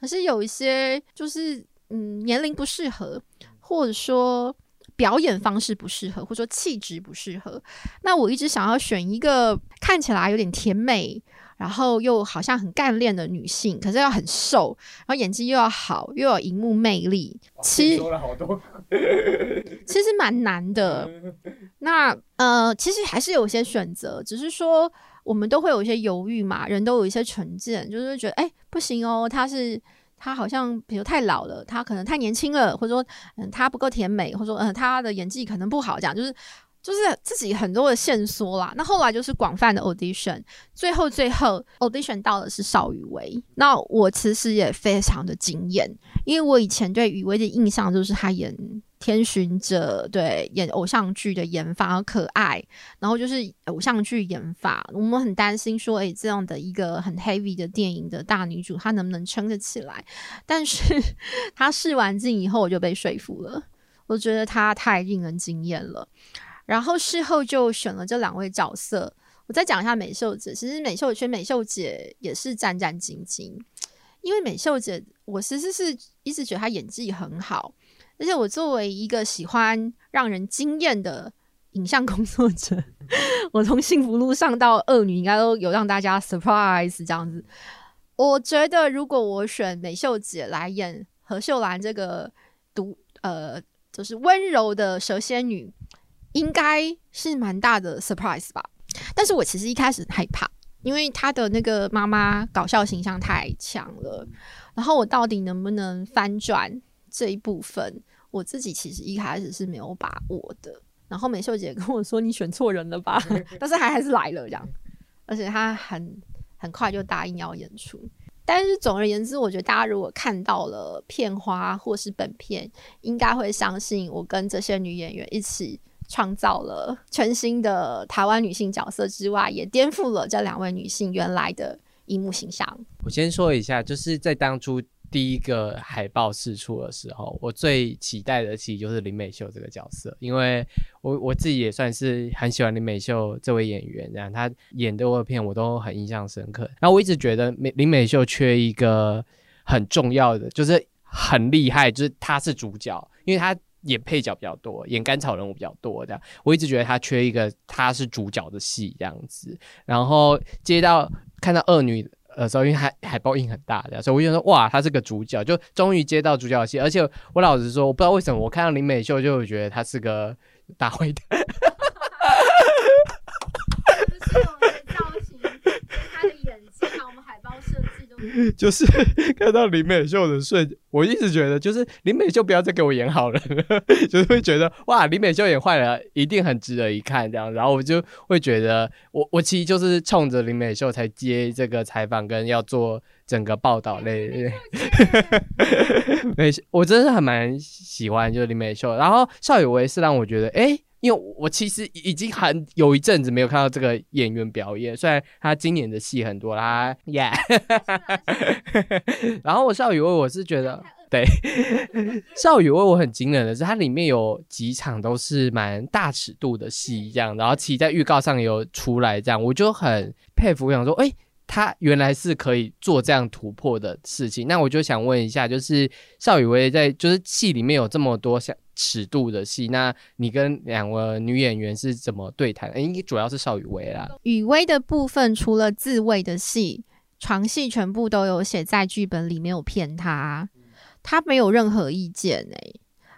可是有一些就是嗯，年龄不适合，或者说。表演方式不适合，或者说气质不适合。那我一直想要选一个看起来有点甜美，然后又好像很干练的女性，可是要很瘦，然后演技又要好，又有荧幕魅力。其实说了好多，其实蛮难的。那呃，其实还是有些选择，只是说我们都会有一些犹豫嘛，人都有一些成见，就是觉得哎不行哦，他是。他好像比如太老了，他可能太年轻了，或者说嗯他不够甜美，或者说嗯他的演技可能不好，这样就是就是自己很多的线索啦。那后来就是广泛的 audition，最后最后 audition 到的是邵雨薇。那我其实也非常的惊艳，因为我以前对雨薇的印象就是她演。天巡者对演偶像剧的演法可爱，然后就是偶像剧演法，我们很担心说，诶，这样的一个很 heavy 的电影的大女主，她能不能撑得起来？但是她试完镜以后，我就被说服了，我觉得她太令人惊艳了。然后事后就选了这两位角色，我再讲一下美秀姐。其实美秀圈美秀姐也是战战兢兢，因为美秀姐，我其实是一直觉得她演技很好。而且我作为一个喜欢让人惊艳的影像工作者，我从幸福路上到恶女，应该都有让大家 surprise 这样子。我觉得如果我选美秀姐来演何秀兰这个独呃，就是温柔的蛇仙女，应该是蛮大的 surprise 吧。但是我其实一开始害怕，因为她的那个妈妈搞笑形象太强了。然后我到底能不能翻转这一部分？我自己其实一开始是没有把握的，然后美秀姐跟我说：“你选错人了吧？”但是还还是来了这样，而且她很很快就答应要演出。但是总而言之，我觉得大家如果看到了片花或是本片，应该会相信我跟这些女演员一起创造了全新的台湾女性角色之外，也颠覆了这两位女性原来的荧幕形象。我先说一下，就是在当初。第一个海报试出的时候，我最期待的其实就是林美秀这个角色，因为我我自己也算是很喜欢林美秀这位演员，然后她演的片我都很印象深刻。然后我一直觉得美林美秀缺一个很重要的，就是很厉害，就是她是主角，因为她演配角比较多，演甘草人物比较多，这样我一直觉得她缺一个她是主角的戏这样子。然后接到看到二女。呃，所以因为海海报印很大的，所以我就说哇，他是个主角，就终于接到主角戏。而且我老实说，我不知道为什么，我看到林美秀就觉得他是个大坏蛋。就是 看到林美秀的瞬，我一直觉得就是林美秀不要再给我演好了，就是会觉得哇，林美秀演坏了一定很值得一看这样，然后我就会觉得我我其实就是冲着林美秀才接这个采访跟要做整个报道类。美我真的是很蛮喜欢就是林美秀，然后邵雨薇是让我觉得哎。因为我其实已经很有一阵子没有看到这个演员表演，虽然他今年的戏很多啦，耶。然后我邵雨薇，我是觉得对邵雨薇我很惊人的是，它里面有几场都是蛮大尺度的戏，这样，然后其实在预告上有出来，这样我就很佩服，我想说，哎。他原来是可以做这样突破的事情，那我就想问一下，就是邵雨薇在就是戏里面有这么多像尺度的戏，那你跟两位女演员是怎么对谈？应该主要是邵雨薇啦。雨薇的部分除了自慰的戏、床戏，全部都有写在剧本里，没有骗他，他没有任何意见哎。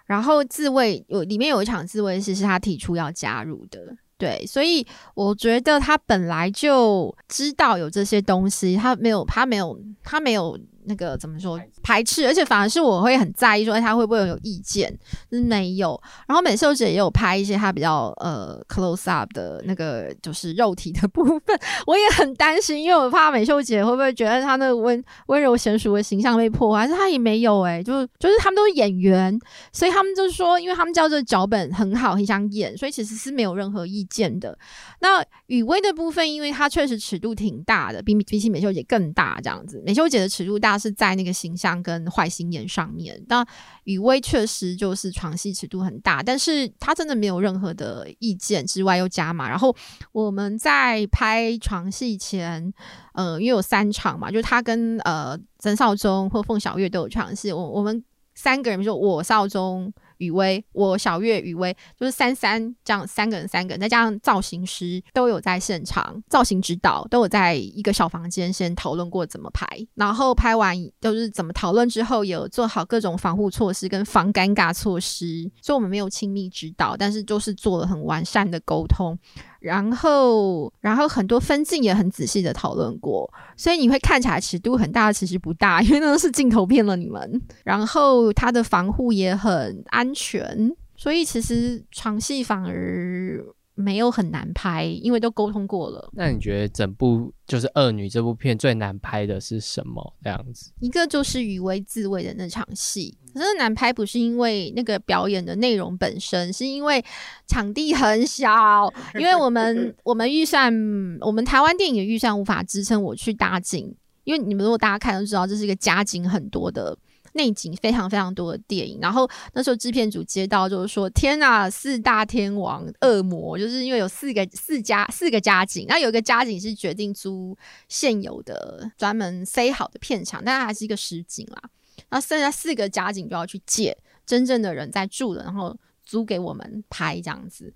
然后自慰有里面有一场自慰戏是他提出要加入的。对，所以我觉得他本来就知道有这些东西，他没有，他没有，他没有那个怎么说排斥，而且反而是我会很在意说他会不会有意见，没有。然后美秀姐也有拍一些她比较呃 close up 的那个就是肉体的部分，我也很担心，因为我怕美秀姐会不会觉得她那温温柔娴熟的形象被破坏，但是她也没有哎，就就是他们都是演员，所以他们就是说，因为他们叫这脚本很好，很想演，所以其实是没有任何意见的。那雨薇的部分，因为她确实尺度挺大的，比比起美秀姐更大这样子，美秀姐的尺度大。是在那个形象跟坏心眼上面，那雨薇确实就是床戏尺度很大，但是她真的没有任何的意见之外又加码。然后我们在拍床戏前，呃，因为有三场嘛，就是他跟呃曾少宗或凤小岳都有床戏，我我们三个人就我少宗。雨薇，我小月雨薇，就是三三这样三个人，三个人再加上造型师都有在现场，造型指导都有在一个小房间先讨论过怎么拍，然后拍完就是怎么讨论之后有做好各种防护措施跟防尴尬措施，所以我们没有亲密指导，但是就是做了很完善的沟通。然后，然后很多分镜也很仔细的讨论过，所以你会看起来尺度很大，其实不大，因为那是镜头骗了你们。然后它的防护也很安全，所以其实床戏反而。没有很难拍，因为都沟通过了。那你觉得整部就是《恶女》这部片最难拍的是什么？这样子，一个就是余威自卫的那场戏，可是难拍不是因为那个表演的内容本身，是因为场地很小，因为我们 我们预算，我们台湾电影的预算无法支撑我去搭景，因为你们如果大家看都知道，这是一个加景很多的。内景非常非常多的电影，然后那时候制片组接到就是说，天呐，四大天王恶魔，就是因为有四个四家四个家景，那有一个家景是决定租现有的专门塞好的片场，但它还是一个实景啦，那剩下四个家景就要去借真正的人在住的，然后。租给我们拍这样子，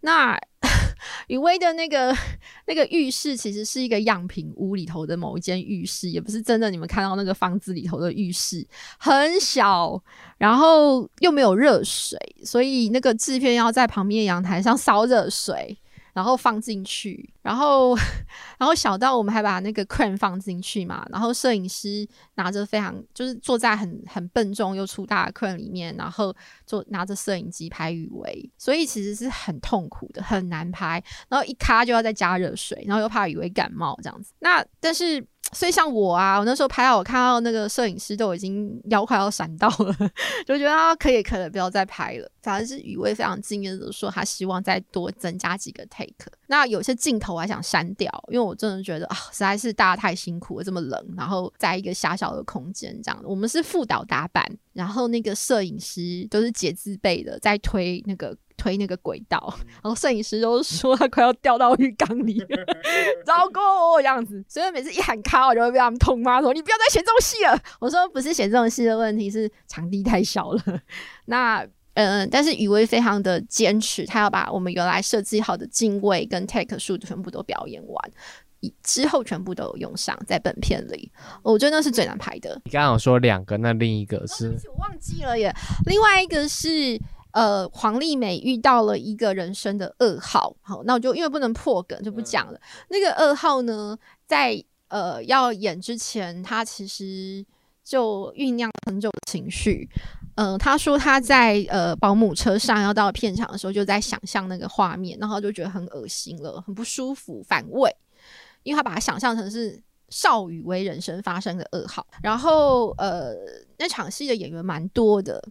那雨薇的那个那个浴室其实是一个样品屋里头的某一间浴室，也不是真的你们看到那个房子里头的浴室，很小，然后又没有热水，所以那个制片要在旁边阳台上烧热水。然后放进去，然后，然后小到我们还把那个 crane 放进去嘛，然后摄影师拿着非常就是坐在很很笨重又粗大的 crane 里面，然后就拿着摄影机拍雨薇，所以其实是很痛苦的，很难拍。然后一咔就要再加热水，然后又怕雨薇感冒这样子。那但是。所以像我啊，我那时候拍到我看到那个摄影师都已经腰快要闪到了，就觉得啊可以可以不要再拍了。反而是雨薇非常敬业的说，他希望再多增加几个 take。那有些镜头还想删掉，因为我真的觉得啊实在是大家太辛苦了，这么冷，然后在一个狭小的空间这样。我们是副导打板，然后那个摄影师都是解字辈的在推那个。推那个轨道，然后摄影师都说他快要掉到浴缸里，糟糕这样子。所以每次一喊卡，我就会被他们痛骂说：“你不要再选这种戏了。”我说：“不是选这种戏的问题，是场地太小了。”那嗯，但是雨薇非常的坚持，他要把我们原来设计好的镜位跟 take 数全部都表演完，之后全部都有用上在本片里。我觉得那是最难拍的。你刚刚有说两个，那另一个是？我忘记了耶。另外一个是。呃，黄丽美遇到了一个人生的噩耗，好，那我就因为不能破梗就不讲了。那个噩耗呢，在呃要演之前，他其实就酝酿很久的情绪。嗯，他说他在呃保姆车上要到片场的时候，就在想象那个画面，然后就觉得很恶心了，很不舒服，反胃，因为他把它想象成是少雨为人生发生的噩耗。然后呃，那场戏的演员蛮多的，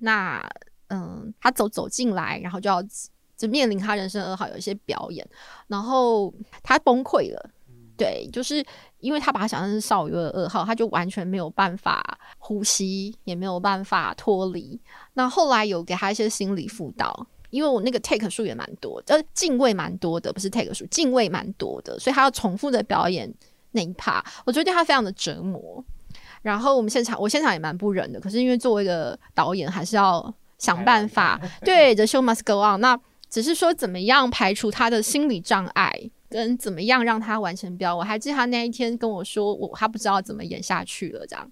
那。嗯，他走走进来，然后就要就面临他人生二号，有一些表演，然后他崩溃了。对，就是因为他把他想象是少女的噩耗，他就完全没有办法呼吸，也没有办法脱离。那后来有给他一些心理辅导，因为我那个 take 数也蛮多，呃，敬畏蛮多的，不是 take 数，敬畏蛮多的，所以他要重复的表演那一 part，我觉得对他非常的折磨。然后我们现场，我现场也蛮不忍的，可是因为作为一个导演，还是要。想办法，对，The show must go on。那只是说怎么样排除他的心理障碍，跟怎么样让他完成标。我还记得他那一天跟我说，我他不知道怎么演下去了，这样，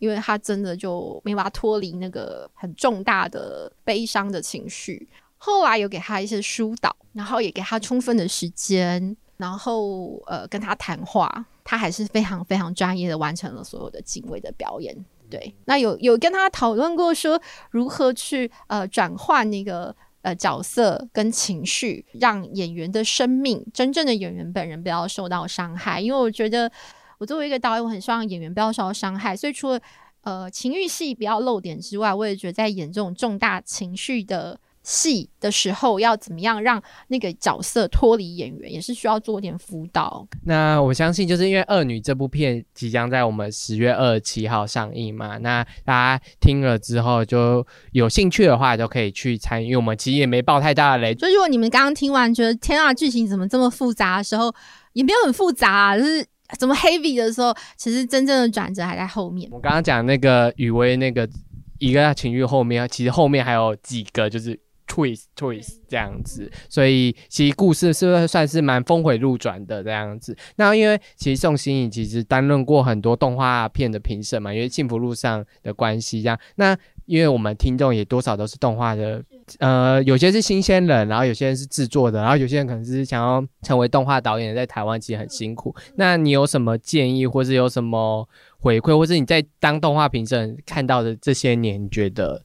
因为他真的就没办法脱离那个很重大的悲伤的情绪。后来有给他一些疏导，然后也给他充分的时间，然后呃跟他谈话。他还是非常非常专业的完成了所有的敬畏的表演。对，那有有跟他讨论过说如何去呃转换那个呃角色跟情绪，让演员的生命真正的演员本人不要受到伤害。因为我觉得我作为一个导演，我很希望演员不要受到伤害，所以除了呃情欲戏不要露点之外，我也觉得在演这种重大情绪的。戏的时候要怎么样让那个角色脱离演员，也是需要做点辅导。那我相信，就是因为《恶女》这部片即将在我们十月二十七号上映嘛，那大家听了之后就有兴趣的话，就可以去参与。因为我们其实也没爆太大的雷，就如果你们刚刚听完觉得天啊，剧情怎么这么复杂的时候，也没有很复杂，就是怎么 heavy 的时候，其实真正的转折还在后面。我刚刚讲那个雨薇那个一个情绪后面，其实后面还有几个就是。Twist twist 这样子，所以其实故事是不是算是蛮峰回路转的这样子？那因为其实宋欣颖其实担任过很多动画片的评审嘛，因为幸福路上的关系这样。那因为我们听众也多少都是动画的，呃，有些是新鲜人，然后有些人是制作的，然后有些人可能是想要成为动画导演，在台湾其实很辛苦。那你有什么建议，或是有什么回馈，或是你在当动画评审看到的这些年，觉得？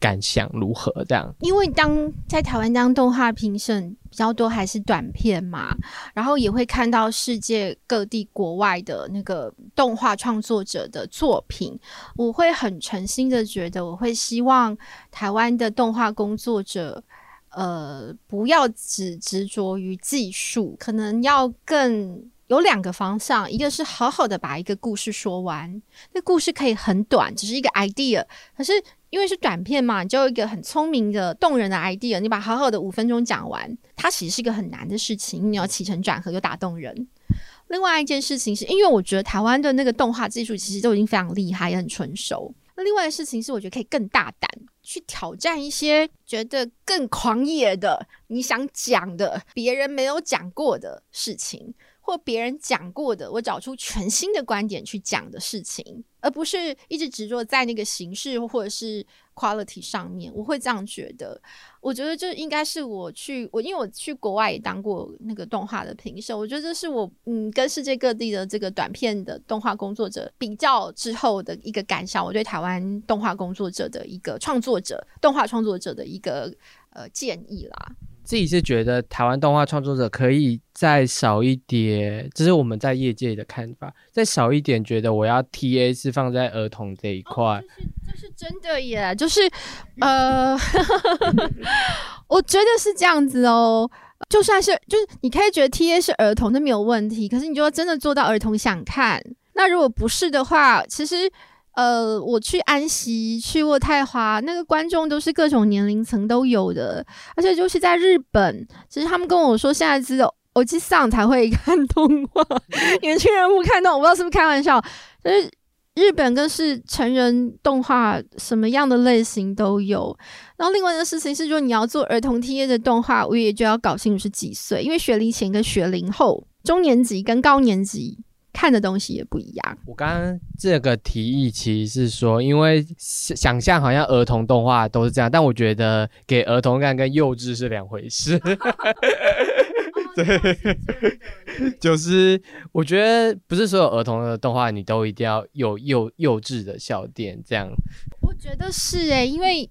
感想如何？这样，因为当在台湾当动画评审比较多，还是短片嘛，然后也会看到世界各地国外的那个动画创作者的作品，我会很诚心的觉得，我会希望台湾的动画工作者，呃，不要只执着于技术，可能要更。有两个方向，一个是好好的把一个故事说完，那故事可以很短，只是一个 idea。可是因为是短片嘛，你就有一个很聪明的、动人的 idea，你把好好的五分钟讲完，它其实是一个很难的事情，你要起承转合又打动人。另外一件事情是因为我觉得台湾的那个动画技术其实都已经非常厉害，也很成熟。那另外的事情是，我觉得可以更大胆去挑战一些觉得更狂野的、你想讲的、别人没有讲过的事情。或别人讲过的，我找出全新的观点去讲的事情，而不是一直执着在那个形式或者是 quality 上面。我会这样觉得。我觉得这应该是我去我，因为我去国外也当过那个动画的评审。我觉得这是我嗯跟世界各地的这个短片的动画工作者比较之后的一个感想。我对台湾动画工作者的一个创作者、动画创作者的一个呃建议啦。自己是觉得台湾动画创作者可以再少一点，这是我们在业界的看法。再少一点，觉得我要 T A 是放在儿童这一块，这是真的耶。就是呃，我觉得是这样子哦。就算是就是你可以觉得 T A 是儿童，那没有问题。可是你就要真的做到儿童想看，那如果不是的话，其实。呃，我去安溪，去过太华，那个观众都是各种年龄层都有的，而且就是在日本，其实他们跟我说，现在只有我去上才会 看动画，年轻人不看动，我不知道是不是开玩笑。但是日本更是成人动画，什么样的类型都有。然后另外一个事情是说，你要做儿童 T A 的动画，我也就要搞清楚是几岁，因为学龄前跟学龄后，中年级跟高年级。看的东西也不一样。我刚刚这个提议其实是说，因为想象好像儿童动画都是这样，但我觉得给儿童看跟幼稚是两回事。对，就是我觉得不是所有儿童的动画你都一定要有幼幼稚的笑点这样。我觉得是诶，因为。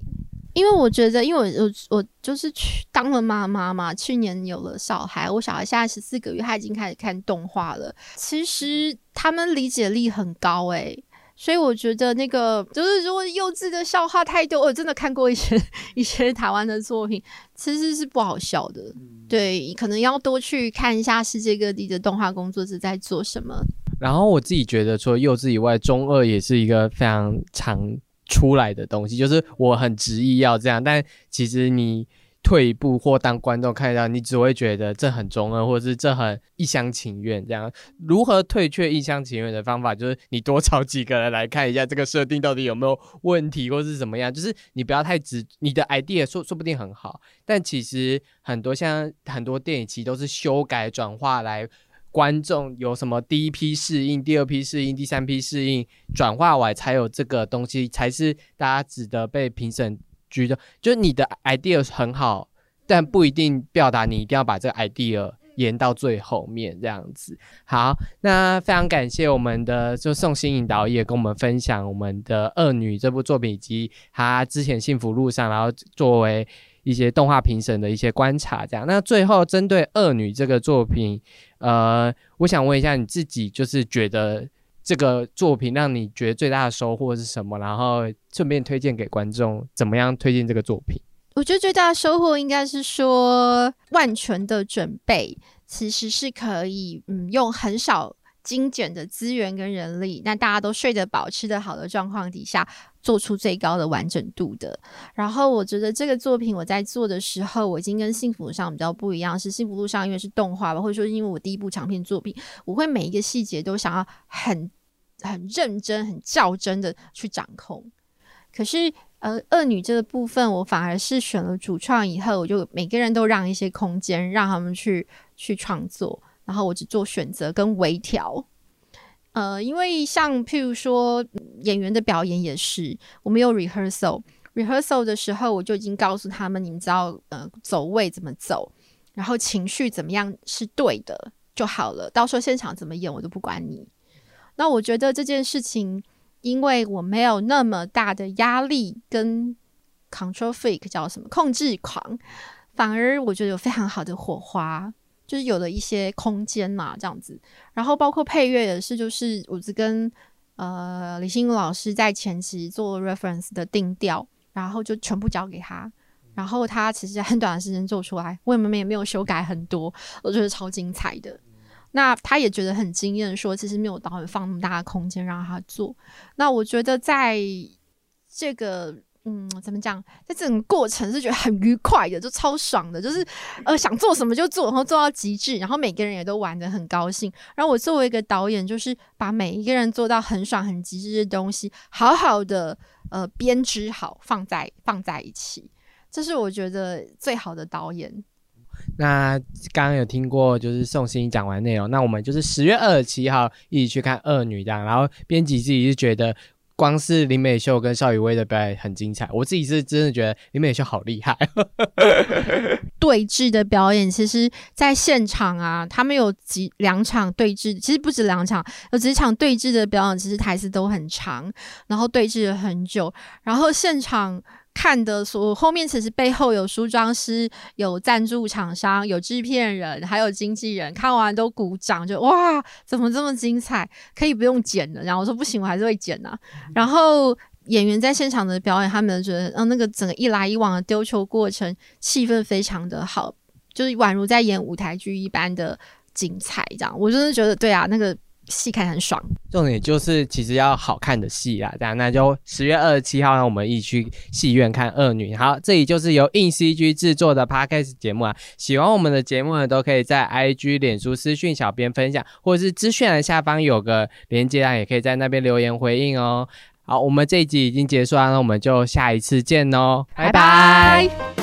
因为我觉得，因为我我我就是去当了妈妈嘛，去年有了小孩，我小孩现在十四个月，他已经开始看动画了。其实他们理解力很高诶，所以我觉得那个就是如果幼稚的笑话太多，我真的看过一些 一些台湾的作品，其实是不好笑的。对，可能要多去看一下世界各地的动画工作者在做什么。然后我自己觉得，除了幼稚以外，中二也是一个非常长。出来的东西就是我很执意要这样，但其实你退一步或当观众看到，你只会觉得这很中二，或者是这很一厢情愿。这样如何退却一厢情愿的方法，就是你多找几个人来看一下这个设定到底有没有问题，或是怎么样。就是你不要太直，你的 idea 说说不定很好，但其实很多像很多电影其实都是修改转化来。观众有什么第一批适应、第二批适应、第三批适应，转化完才有这个东西，才是大家值得被评审局的。就你的 idea 很好，但不一定表达你一定要把这个 idea 延到最后面这样子。好，那非常感谢我们的就宋新颖导演跟我们分享我们的《恶女》这部作品以及他之前幸福路上，然后作为一些动画评审的一些观察。这样，那最后针对《恶女》这个作品，呃，我想问一下你自己，就是觉得这个作品让你觉得最大的收获是什么？然后顺便推荐给观众，怎么样推荐这个作品？我觉得最大的收获应该是说，万全的准备其实是可以，嗯，用很少精简的资源跟人力，那大家都睡得饱、吃得好的状况底下，做出最高的完整度的。然后我觉得这个作品我在做的时候，我已经跟幸福路上比较不一样，是幸福路上因为是动画吧，或者说因为我第一部长片作品，我会每一个细节都想要很很认真、很较真的去掌控。可是。呃，恶女这个部分，我反而是选了主创以后，我就每个人都让一些空间，让他们去去创作，然后我只做选择跟微调。呃，因为像譬如说演员的表演也是，我们有 rehearsal，rehearsal 的时候我就已经告诉他们，你们知道呃走位怎么走，然后情绪怎么样是对的就好了，到时候现场怎么演我都不管你。那我觉得这件事情。因为我没有那么大的压力跟 control freak 叫什么控制狂，反而我觉得有非常好的火花，就是有了一些空间嘛，这样子。然后包括配乐也是，就是我只跟呃李新武老师在前期做 reference 的定调，然后就全部交给他，然后他其实很短的时间做出来，我们也没有修改很多，我觉得超精彩的。那他也觉得很惊艳，说其实没有导演放那么大的空间让他做。那我觉得在这个嗯，怎么讲，在这种过程是觉得很愉快的，就超爽的，就是呃想做什么就做，然后做到极致，然后每个人也都玩的很高兴。然后我作为一个导演，就是把每一个人做到很爽、很极致的东西，好好的呃编织好，放在放在一起，这是我觉得最好的导演。那刚刚有听过，就是宋欣讲完内容，那我们就是十月二十七号一起去看《恶女》这样。然后编辑自己是觉得，光是林美秀跟邵雨薇的表演很精彩。我自己是真的觉得林美秀好厉害。对峙的表演，其实在现场啊，他们有几两场对峙，其实不止两场，有几场对峙的表演，其实台词都很长，然后对峙了很久，然后现场。看的所后面其实背后有梳妆师、有赞助厂商、有制片人，还有经纪人，看完都鼓掌，就哇，怎么这么精彩？可以不用剪了。然后我说不行，我还是会剪呐。然后演员在现场的表演，他们觉得，嗯，那个整个一来一往的丢球过程，气氛非常的好，就是宛如在演舞台剧一般的精彩。这样，我真的觉得，对啊，那个。戏看很爽，重点就是其实要好看的戏啦，这样那就十月二十七号，让我们一起去戏院看《恶女》。好，这里就是由硬 CG 制作的 Podcast 节目啊，喜欢我们的节目呢，都可以在 IG、脸书私讯小编分享，或者是资讯栏下方有个连接啊，也可以在那边留言回应哦。好，我们这一集已经结束了，那我们就下一次见哦，拜拜。